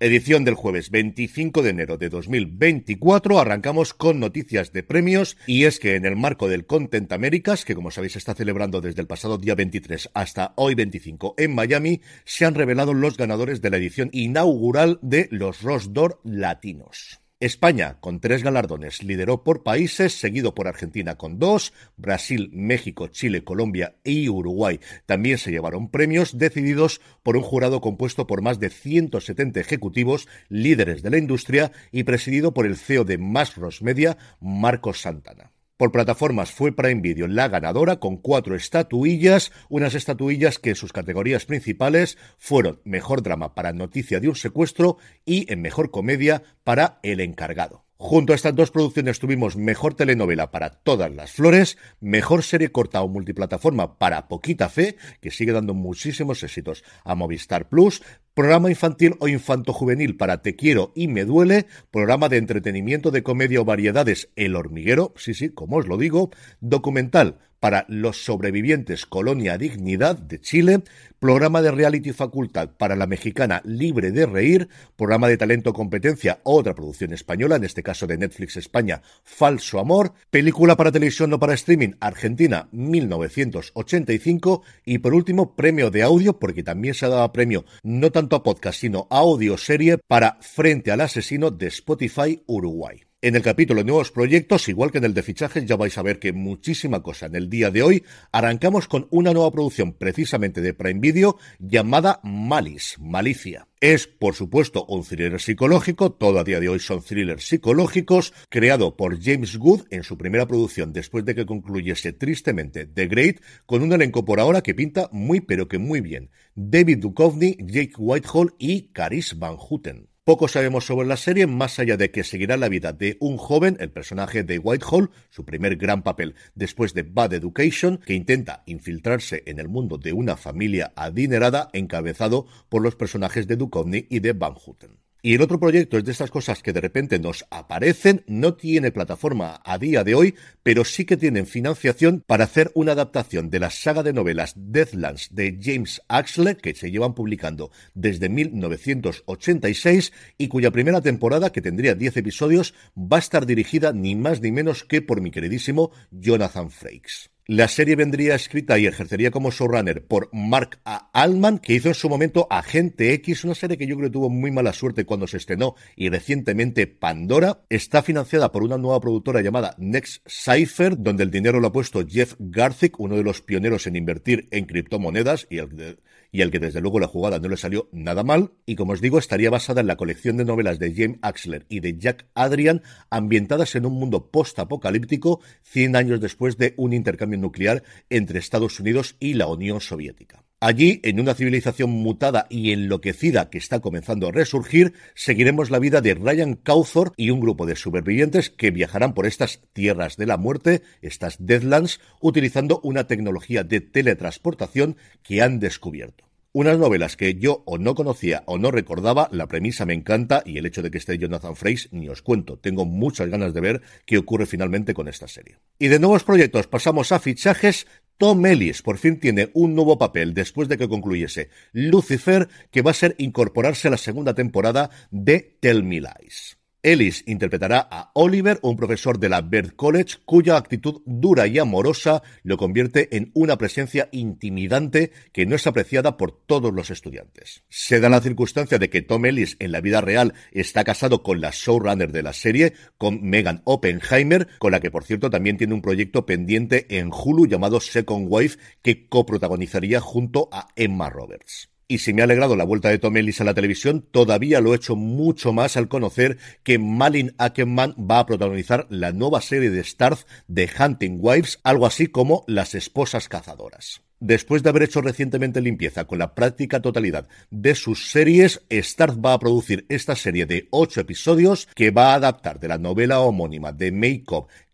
Edición del jueves 25 de enero de 2024. Arrancamos con noticias de premios y es que en el marco del Content Americas, que como sabéis está celebrando desde el pasado día 23 hasta hoy 25 en Miami, se han revelado los ganadores de la edición inaugural de los Rosdor Latinos. España, con tres galardones, lideró por países, seguido por Argentina con dos, Brasil, México, Chile, Colombia y Uruguay también se llevaron premios decididos por un jurado compuesto por más de 170 ejecutivos, líderes de la industria y presidido por el CEO de Más Media, Marcos Santana. Por plataformas fue Prime Video la ganadora con cuatro estatuillas, unas estatuillas que en sus categorías principales fueron Mejor Drama para Noticia de un Secuestro y en Mejor Comedia para El Encargado. Junto a estas dos producciones tuvimos mejor telenovela para Todas las Flores, mejor serie corta o multiplataforma para Poquita Fe, que sigue dando muchísimos éxitos a Movistar Plus, programa infantil o infanto-juvenil para Te quiero y me duele, programa de entretenimiento de comedia o variedades El hormiguero, sí, sí, como os lo digo, documental para los sobrevivientes Colonia Dignidad de Chile, programa de reality facultad para la mexicana Libre de Reír, programa de talento competencia, otra producción española, en este caso de Netflix España, Falso Amor, película para televisión no para streaming, Argentina 1985 y por último premio de audio, porque también se ha dado premio no tanto a podcast sino a audio serie para Frente al Asesino de Spotify Uruguay. En el capítulo Nuevos Proyectos, igual que en el de fichajes, ya vais a ver que muchísima cosa en el día de hoy. Arrancamos con una nueva producción precisamente de Prime Video llamada Malice, Malicia. Es, por supuesto, un thriller psicológico, todo a día de hoy son thrillers psicológicos, creado por James Good en su primera producción después de que concluyese tristemente The Great, con un elenco por ahora que pinta muy pero que muy bien. David Duchovny, Jake Whitehall y Caris Van Houten. Poco sabemos sobre la serie, más allá de que seguirá la vida de un joven, el personaje de Whitehall, su primer gran papel después de Bad Education, que intenta infiltrarse en el mundo de una familia adinerada encabezado por los personajes de Duchovny y de Van Houten. Y el otro proyecto es de estas cosas que de repente nos aparecen, no tiene plataforma a día de hoy, pero sí que tienen financiación para hacer una adaptación de la saga de novelas Deathlands de James Axley, que se llevan publicando desde 1986 y cuya primera temporada, que tendría 10 episodios, va a estar dirigida ni más ni menos que por mi queridísimo Jonathan Frakes. La serie vendría escrita y ejercería como showrunner por Mark A. Allman, que hizo en su momento Agente X, una serie que yo creo que tuvo muy mala suerte cuando se estrenó, y recientemente Pandora. Está financiada por una nueva productora llamada Next Cypher, donde el dinero lo ha puesto Jeff Garzik, uno de los pioneros en invertir en criptomonedas y el, y el que desde luego la jugada no le salió nada mal. Y como os digo, estaría basada en la colección de novelas de James Axler y de Jack Adrian, ambientadas en un mundo post-apocalíptico 100 años después de un intercambio nuclear entre Estados Unidos y la Unión Soviética. Allí, en una civilización mutada y enloquecida que está comenzando a resurgir, seguiremos la vida de Ryan Cawthor y un grupo de supervivientes que viajarán por estas tierras de la muerte, estas Deadlands, utilizando una tecnología de teletransportación que han descubierto. Unas novelas que yo o no conocía o no recordaba, la premisa me encanta y el hecho de que esté Jonathan Frakes ni os cuento. Tengo muchas ganas de ver qué ocurre finalmente con esta serie. Y de nuevos proyectos pasamos a fichajes. Tom Ellis por fin tiene un nuevo papel después de que concluyese Lucifer, que va a ser incorporarse a la segunda temporada de Tell Me Lies. Ellis interpretará a Oliver, un profesor de la Bird College, cuya actitud dura y amorosa lo convierte en una presencia intimidante que no es apreciada por todos los estudiantes. Se da la circunstancia de que Tom Ellis en la vida real está casado con la showrunner de la serie, con Megan Oppenheimer, con la que por cierto también tiene un proyecto pendiente en Hulu llamado Second Wife que coprotagonizaría junto a Emma Roberts. Y si me ha alegrado la vuelta de Tom Ellis a la televisión, todavía lo he hecho mucho más al conocer que Malin Ackerman va a protagonizar la nueva serie de Starz de Hunting Wives, algo así como Las Esposas Cazadoras. Después de haber hecho recientemente limpieza con la práctica totalidad de sus series, Starz va a producir esta serie de ocho episodios que va a adaptar de la novela homónima de Make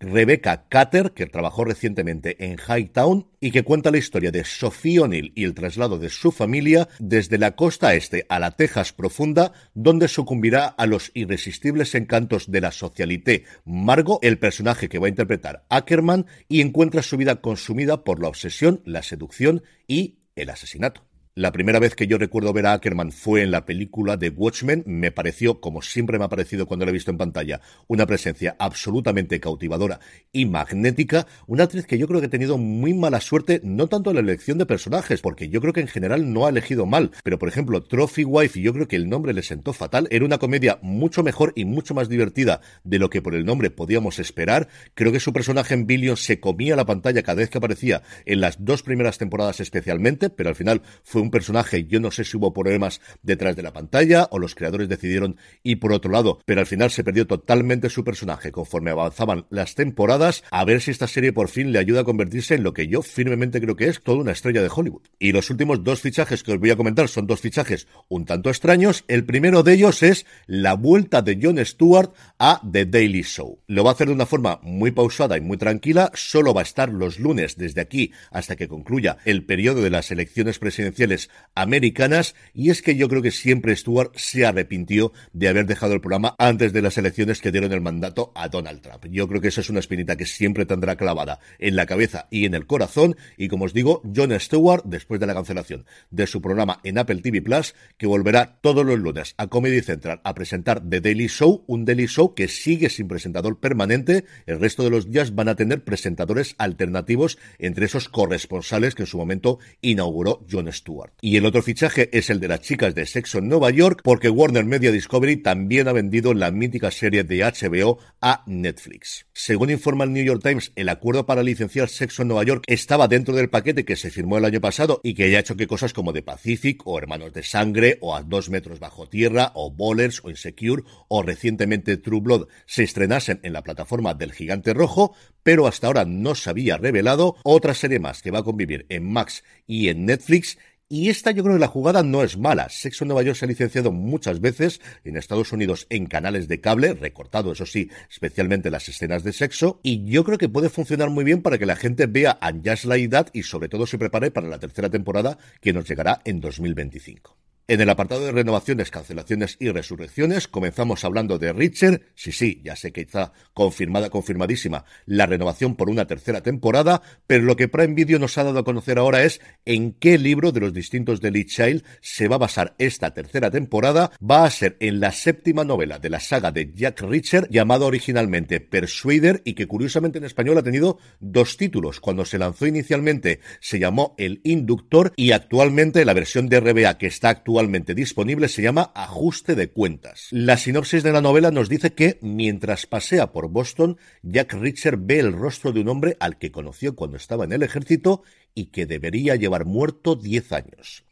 Rebecca Cutter, que trabajó recientemente en Hightown y que cuenta la historia de Sophie O'Neill y el traslado de su familia desde la costa este a la Texas profunda, donde sucumbirá a los irresistibles encantos de la socialité Margot, el personaje que va a interpretar Ackerman, y encuentra su vida consumida por la obsesión, la seducción y el asesinato. La primera vez que yo recuerdo ver a Ackerman fue en la película de Watchmen. Me pareció, como siempre me ha parecido cuando la he visto en pantalla, una presencia absolutamente cautivadora y magnética. Una actriz que yo creo que ha tenido muy mala suerte, no tanto en la elección de personajes, porque yo creo que en general no ha elegido mal. Pero, por ejemplo, Trophy Wife, yo creo que el nombre le sentó fatal, era una comedia mucho mejor y mucho más divertida de lo que por el nombre podíamos esperar. Creo que su personaje en Billion se comía la pantalla cada vez que aparecía en las dos primeras temporadas especialmente, pero al final fue un personaje, yo no sé si hubo problemas detrás de la pantalla o los creadores decidieron ir por otro lado, pero al final se perdió totalmente su personaje conforme avanzaban las temporadas, a ver si esta serie por fin le ayuda a convertirse en lo que yo firmemente creo que es toda una estrella de Hollywood. Y los últimos dos fichajes que os voy a comentar son dos fichajes un tanto extraños. El primero de ellos es la vuelta de Jon Stewart a The Daily Show. Lo va a hacer de una forma muy pausada y muy tranquila, solo va a estar los lunes desde aquí hasta que concluya el periodo de las elecciones presidenciales americanas y es que yo creo que siempre Stuart se arrepintió de haber dejado el programa antes de las elecciones que dieron el mandato a Donald Trump. Yo creo que esa es una espinita que siempre tendrá clavada en la cabeza y en el corazón y como os digo, Jon Stewart, después de la cancelación de su programa en Apple TV Plus, que volverá todos los lunes a Comedy Central a presentar The Daily Show, un Daily Show que sigue sin presentador permanente, el resto de los días van a tener presentadores alternativos entre esos corresponsales que en su momento inauguró Jon Stewart. Y el otro fichaje es el de las chicas de Sexo en Nueva York, porque Warner Media Discovery también ha vendido la mítica serie de HBO a Netflix. Según informa el New York Times, el acuerdo para licenciar Sexo en Nueva York estaba dentro del paquete que se firmó el año pasado y que haya hecho que cosas como The Pacific o Hermanos de Sangre o A Dos Metros Bajo Tierra o Bowlers o Insecure o recientemente True Blood se estrenasen en la plataforma del Gigante Rojo, pero hasta ahora no se había revelado otra serie más que va a convivir en Max y en Netflix y esta yo creo que la jugada no es mala. Sexo en Nueva York se ha licenciado muchas veces en Estados Unidos en canales de cable, recortado eso sí, especialmente las escenas de sexo, y yo creo que puede funcionar muy bien para que la gente vea a Just Like That y sobre todo se prepare para la tercera temporada que nos llegará en 2025. En el apartado de renovaciones, cancelaciones y resurrecciones, comenzamos hablando de Richard. Sí, sí, ya sé que está confirmada, confirmadísima la renovación por una tercera temporada, pero lo que Prime Video nos ha dado a conocer ahora es en qué libro de los distintos de Lee Child se va a basar esta tercera temporada. Va a ser en la séptima novela de la saga de Jack Richard, llamado originalmente Persuader y que curiosamente en español ha tenido dos títulos. Cuando se lanzó inicialmente se llamó El Inductor y actualmente la versión de RBA que está actuando actualmente disponible se llama Ajuste de cuentas. La sinopsis de la novela nos dice que, mientras pasea por Boston, Jack Richard ve el rostro de un hombre al que conoció cuando estaba en el ejército y que debería llevar muerto 10 años.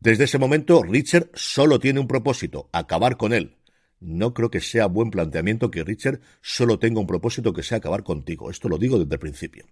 Desde ese momento, Richard solo tiene un propósito, acabar con él. No creo que sea buen planteamiento que Richard solo tenga un propósito que sea acabar contigo. Esto lo digo desde el principio.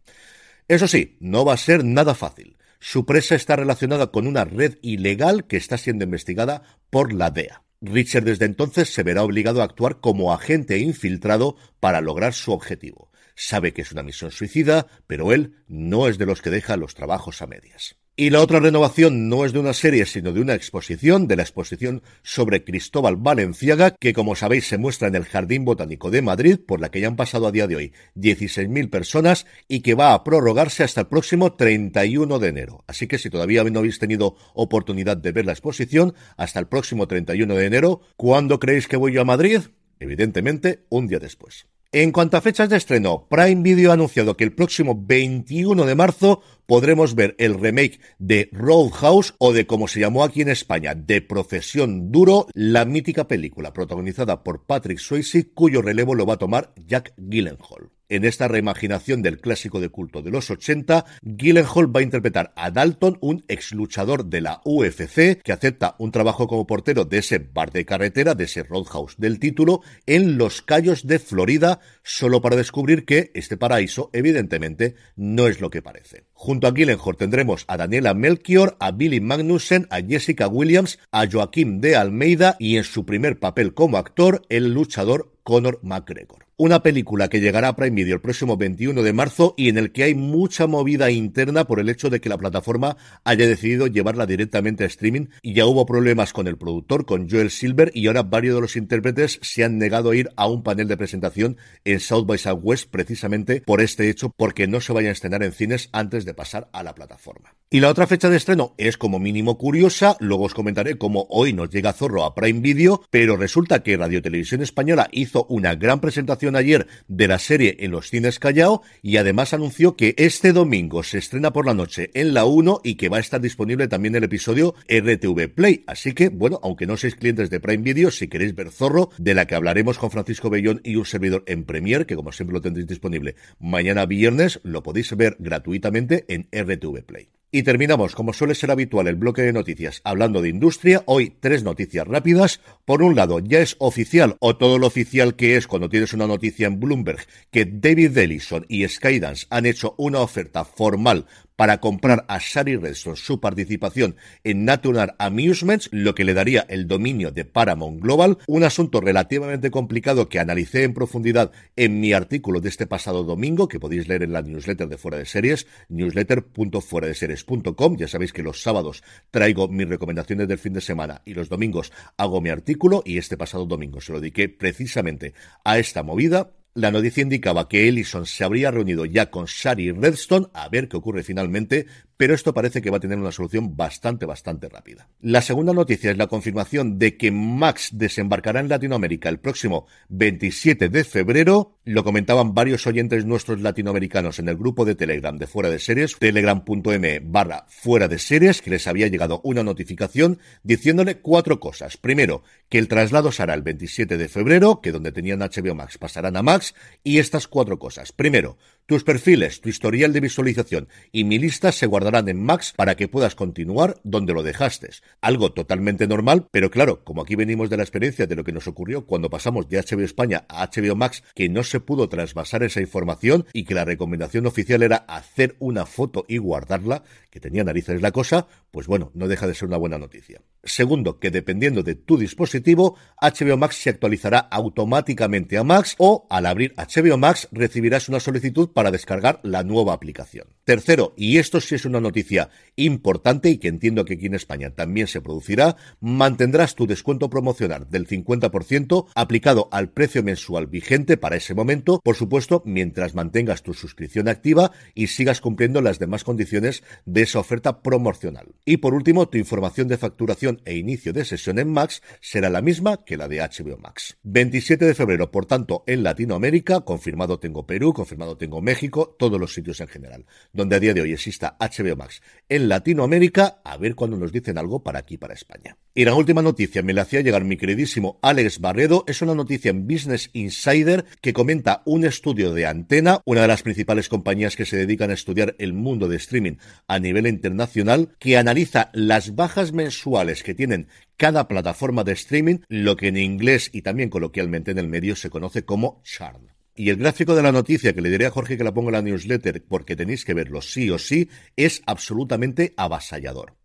Eso sí, no va a ser nada fácil. Su presa está relacionada con una red ilegal que está siendo investigada por la DEA. Richard desde entonces se verá obligado a actuar como agente infiltrado para lograr su objetivo. Sabe que es una misión suicida, pero él no es de los que deja los trabajos a medias. Y la otra renovación no es de una serie, sino de una exposición, de la exposición sobre Cristóbal Valenciaga, que como sabéis se muestra en el Jardín Botánico de Madrid, por la que ya han pasado a día de hoy 16.000 personas y que va a prorrogarse hasta el próximo 31 de enero. Así que si todavía no habéis tenido oportunidad de ver la exposición, hasta el próximo 31 de enero, ¿cuándo creéis que voy yo a Madrid? Evidentemente, un día después. En cuanto a fechas de estreno, Prime Video ha anunciado que el próximo 21 de marzo podremos ver el remake de Roadhouse o de como se llamó aquí en España, de Profesión Duro, la mítica película protagonizada por Patrick Swayze, cuyo relevo lo va a tomar Jack Gyllenhaal. En esta reimaginación del clásico de culto de los 80, Gyllenhaal va a interpretar a Dalton, un ex luchador de la UFC que acepta un trabajo como portero de ese bar de carretera, de ese roadhouse del título, en Los Cayos de Florida, solo para descubrir que este paraíso, evidentemente, no es lo que parece. Junto a Gyllenhaal tendremos a Daniela Melchior, a Billy Magnussen, a Jessica Williams, a Joaquín de Almeida y en su primer papel como actor, el luchador Conor McGregor. Una película que llegará a Prime Video el próximo 21 de marzo y en el que hay mucha movida interna por el hecho de que la plataforma haya decidido llevarla directamente a streaming y ya hubo problemas con el productor, con Joel Silver y ahora varios de los intérpretes se han negado a ir a un panel de presentación en South by Southwest precisamente por este hecho porque no se vayan a estrenar en cines antes de pasar a la plataforma. Y la otra fecha de estreno es como mínimo curiosa, luego os comentaré cómo hoy nos llega Zorro a Prime Video, pero resulta que Radio Televisión Española hizo una gran presentación ayer de la serie en los cines Callao y además anunció que este domingo se estrena por la noche en la 1 y que va a estar disponible también el episodio RTV Play. Así que, bueno, aunque no seáis clientes de Prime Video, si queréis ver Zorro, de la que hablaremos con Francisco Bellón y un servidor en Premier, que como siempre lo tendréis disponible mañana viernes, lo podéis ver gratuitamente en RTV Play. Y terminamos, como suele ser habitual, el bloque de noticias hablando de industria. Hoy tres noticias rápidas. Por un lado, ya es oficial, o todo lo oficial que es cuando tienes una noticia en Bloomberg, que David Ellison y Skydance han hecho una oferta formal para comprar a Shari Redstone su participación en Natural Amusements, lo que le daría el dominio de Paramount Global, un asunto relativamente complicado que analicé en profundidad en mi artículo de este pasado domingo, que podéis leer en la newsletter de Fuera de Series, newsletter.fueradeseries.com. Ya sabéis que los sábados traigo mis recomendaciones del fin de semana y los domingos hago mi artículo y este pasado domingo se lo dediqué precisamente a esta movida la noticia indicaba que Ellison se habría reunido ya con Shari Redstone a ver qué ocurre finalmente, pero esto parece que va a tener una solución bastante, bastante rápida. La segunda noticia es la confirmación de que Max desembarcará en Latinoamérica el próximo 27 de febrero. Lo comentaban varios oyentes nuestros latinoamericanos en el grupo de Telegram de Fuera de Series, telegram.m barra Fuera de Series, que les había llegado una notificación diciéndole cuatro cosas. Primero, que el traslado será el 27 de febrero, que donde tenían HBO Max pasarán a Max, y estas cuatro cosas. Primero, tus perfiles, tu historial de visualización y mi lista se guardarán en Max para que puedas continuar donde lo dejaste. Algo totalmente normal, pero claro, como aquí venimos de la experiencia de lo que nos ocurrió cuando pasamos de HBO España a HBO Max, que no se pudo trasvasar esa información y que la recomendación oficial era hacer una foto y guardarla, que tenía narices la cosa, pues bueno, no deja de ser una buena noticia. Segundo, que dependiendo de tu dispositivo, HBO Max se actualizará automáticamente a Max o al abrir HBO Max recibirás una solicitud para descargar la nueva aplicación. Tercero, y esto sí es una noticia importante y que entiendo que aquí en España también se producirá, mantendrás tu descuento promocional del 50% aplicado al precio mensual vigente para ese momento, por supuesto, mientras mantengas tu suscripción activa y sigas cumpliendo las demás condiciones de esa oferta promocional. Y por último, tu información de facturación e inicio de sesión en Max será la misma que la de HBO Max. 27 de febrero, por tanto, en Latinoamérica, confirmado tengo Perú, confirmado tengo México, todos los sitios en general, donde a día de hoy exista HBO Max en Latinoamérica, a ver cuándo nos dicen algo para aquí, para España. Y la última noticia me la hacía llegar mi queridísimo Alex Barredo, es una noticia en Business Insider que comenta un estudio de Antena, una de las principales compañías que se dedican a estudiar el mundo de streaming a nivel internacional, que analiza las bajas mensuales que tienen cada plataforma de streaming, lo que en inglés y también coloquialmente en el medio se conoce como churn. Y el gráfico de la noticia, que le diré a Jorge que la ponga en la newsletter porque tenéis que verlo sí o sí, es absolutamente avasallador.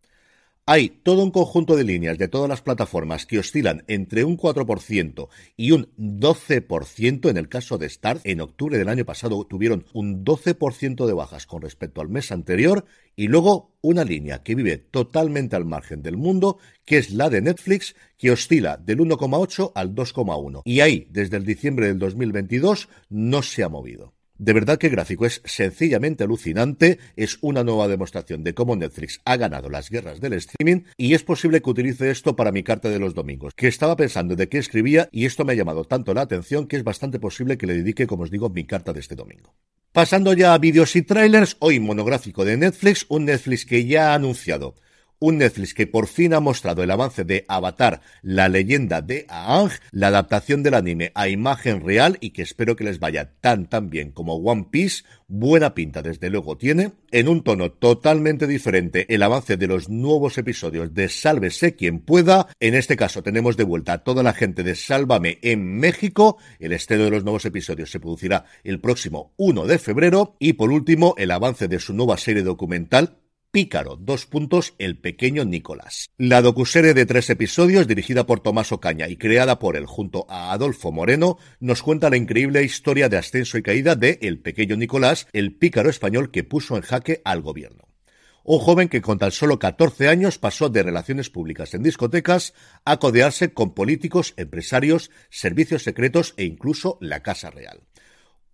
Hay todo un conjunto de líneas de todas las plataformas que oscilan entre un 4% y un 12% en el caso de Start. En octubre del año pasado tuvieron un 12% de bajas con respecto al mes anterior y luego una línea que vive totalmente al margen del mundo, que es la de Netflix, que oscila del 1,8 al 2,1. Y ahí, desde el diciembre del 2022, no se ha movido. De verdad que el gráfico es sencillamente alucinante, es una nueva demostración de cómo Netflix ha ganado las guerras del streaming y es posible que utilice esto para mi carta de los domingos, que estaba pensando de qué escribía y esto me ha llamado tanto la atención que es bastante posible que le dedique, como os digo, mi carta de este domingo. Pasando ya a vídeos y trailers, hoy monográfico de Netflix, un Netflix que ya ha anunciado un Netflix que por fin ha mostrado el avance de Avatar, la leyenda de Aang, la adaptación del anime a imagen real y que espero que les vaya tan tan bien como One Piece, buena pinta desde luego tiene, en un tono totalmente diferente el avance de los nuevos episodios de Sálvese quien pueda, en este caso tenemos de vuelta a toda la gente de Sálvame en México, el estreno de los nuevos episodios se producirá el próximo 1 de febrero. Y por último el avance de su nueva serie documental Pícaro, dos puntos, el pequeño Nicolás. La docuserie de tres episodios, dirigida por Tomás Ocaña y creada por él junto a Adolfo Moreno, nos cuenta la increíble historia de ascenso y caída de el pequeño Nicolás, el pícaro español que puso en jaque al gobierno. Un joven que con tan solo 14 años pasó de relaciones públicas en discotecas a codearse con políticos, empresarios, servicios secretos e incluso la Casa Real.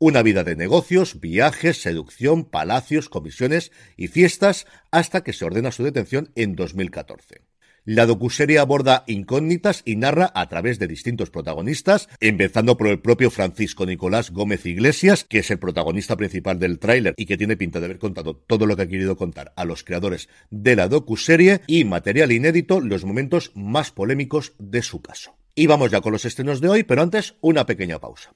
Una vida de negocios, viajes, seducción, palacios, comisiones y fiestas hasta que se ordena su detención en 2014. La docuserie aborda incógnitas y narra a través de distintos protagonistas, empezando por el propio Francisco Nicolás Gómez Iglesias, que es el protagonista principal del tráiler y que tiene pinta de haber contado todo lo que ha querido contar a los creadores de la docuserie y material inédito, los momentos más polémicos de su caso. Y vamos ya con los estrenos de hoy, pero antes una pequeña pausa.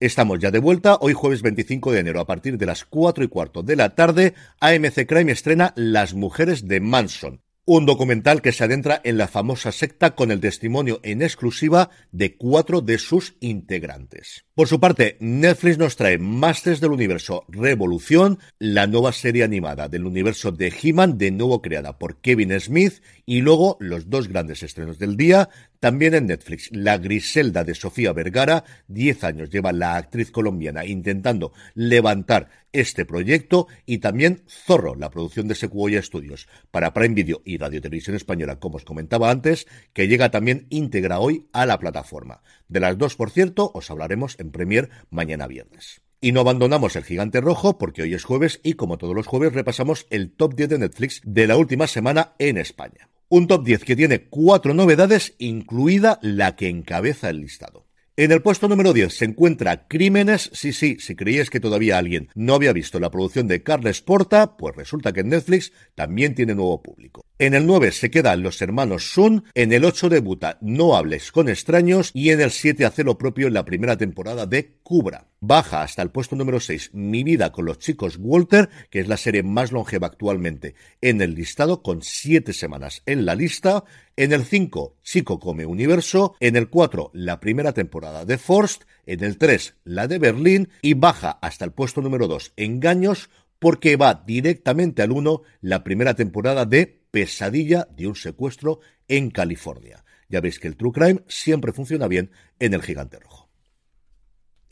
Estamos ya de vuelta, hoy jueves 25 de enero a partir de las 4 y cuarto de la tarde, AMC Crime estrena Las mujeres de Manson, un documental que se adentra en la famosa secta con el testimonio en exclusiva de cuatro de sus integrantes. Por su parte, Netflix nos trae Masters del Universo Revolución, la nueva serie animada del universo de He-Man, de nuevo creada por Kevin Smith, y luego los dos grandes estrenos del día, también en Netflix, La Griselda de Sofía Vergara, diez años lleva la actriz colombiana intentando levantar este proyecto y también Zorro, la producción de Sequoia Studios para Prime Video y Radio Televisión Española, como os comentaba antes, que llega también íntegra hoy a la plataforma. De las dos, por cierto, os hablaremos en Premier mañana viernes. Y no abandonamos el gigante rojo porque hoy es jueves y como todos los jueves repasamos el top 10 de Netflix de la última semana en España. Un top 10 que tiene cuatro novedades, incluida la que encabeza el listado. En el puesto número 10 se encuentra Crímenes. Sí, sí, si creíais que todavía alguien no había visto la producción de Carles Porta, pues resulta que Netflix también tiene nuevo público. En el 9 se quedan los hermanos Sun, en el 8 debuta No hables con extraños y en el 7 hace lo propio en la primera temporada de Cubra. Baja hasta el puesto número 6 Mi vida con los chicos Walter, que es la serie más longeva actualmente en el listado con 7 semanas en la lista. En el 5 Chico come universo, en el 4 la primera temporada de Forst, en el 3 la de Berlín y baja hasta el puesto número 2 Engaños porque va directamente al 1 la primera temporada de pesadilla de un secuestro en California. Ya veis que el True Crime siempre funciona bien en el gigante rojo.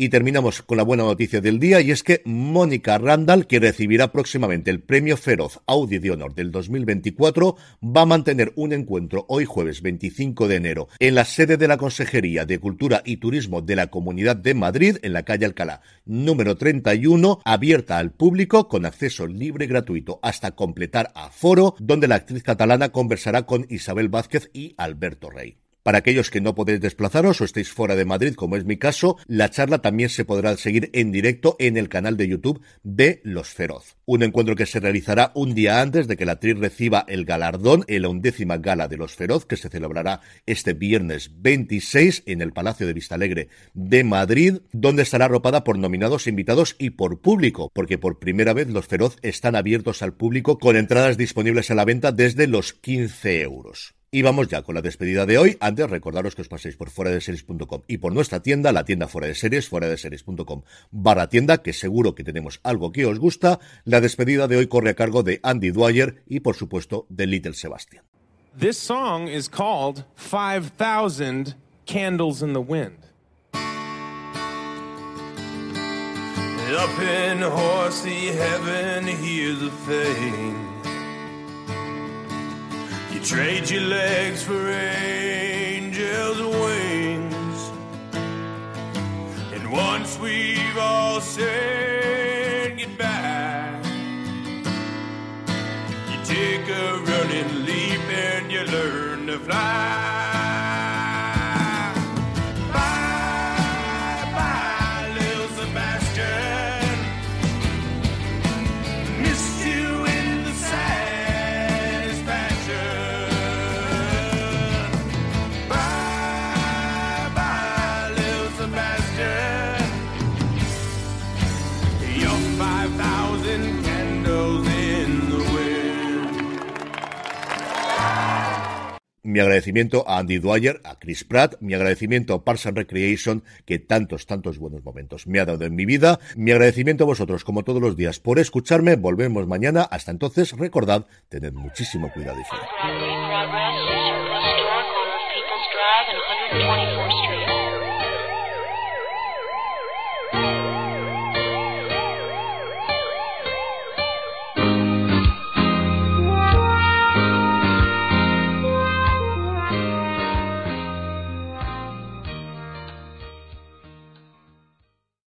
Y terminamos con la buena noticia del día y es que Mónica Randall, que recibirá próximamente el premio Feroz Audi de Honor del 2024, va a mantener un encuentro hoy jueves 25 de enero en la sede de la Consejería de Cultura y Turismo de la Comunidad de Madrid, en la calle Alcalá, número 31, abierta al público con acceso libre y gratuito hasta completar aforo, donde la actriz catalana conversará con Isabel Vázquez y Alberto Rey. Para aquellos que no podéis desplazaros o estéis fuera de Madrid, como es mi caso, la charla también se podrá seguir en directo en el canal de YouTube de Los Feroz. Un encuentro que se realizará un día antes de que la actriz reciba el galardón en la undécima gala de Los Feroz, que se celebrará este viernes 26 en el Palacio de Vistalegre de Madrid, donde estará arropada por nominados, invitados y por público, porque por primera vez Los Feroz están abiertos al público con entradas disponibles a la venta desde los 15 euros. Y vamos ya con la despedida de hoy. Antes, recordaros que os paséis por fuera de series.com y por nuestra tienda, la tienda fuera de series, fuera de series.com barra tienda, que seguro que tenemos algo que os gusta. La despedida de hoy corre a cargo de Andy Dwyer y, por supuesto, de Little Sebastian. This song is called 5000 Candles in the Wind. Up in heaven, thing. Trade your legs for angels' wings. And once we've all said goodbye, you take a running leap and you learn to fly. Mi agradecimiento a Andy Dwyer, a Chris Pratt, mi agradecimiento a Parks and Recreation, que tantos, tantos buenos momentos me ha dado en mi vida. Mi agradecimiento a vosotros, como todos los días, por escucharme. Volvemos mañana. Hasta entonces, recordad, tened muchísimo cuidado y.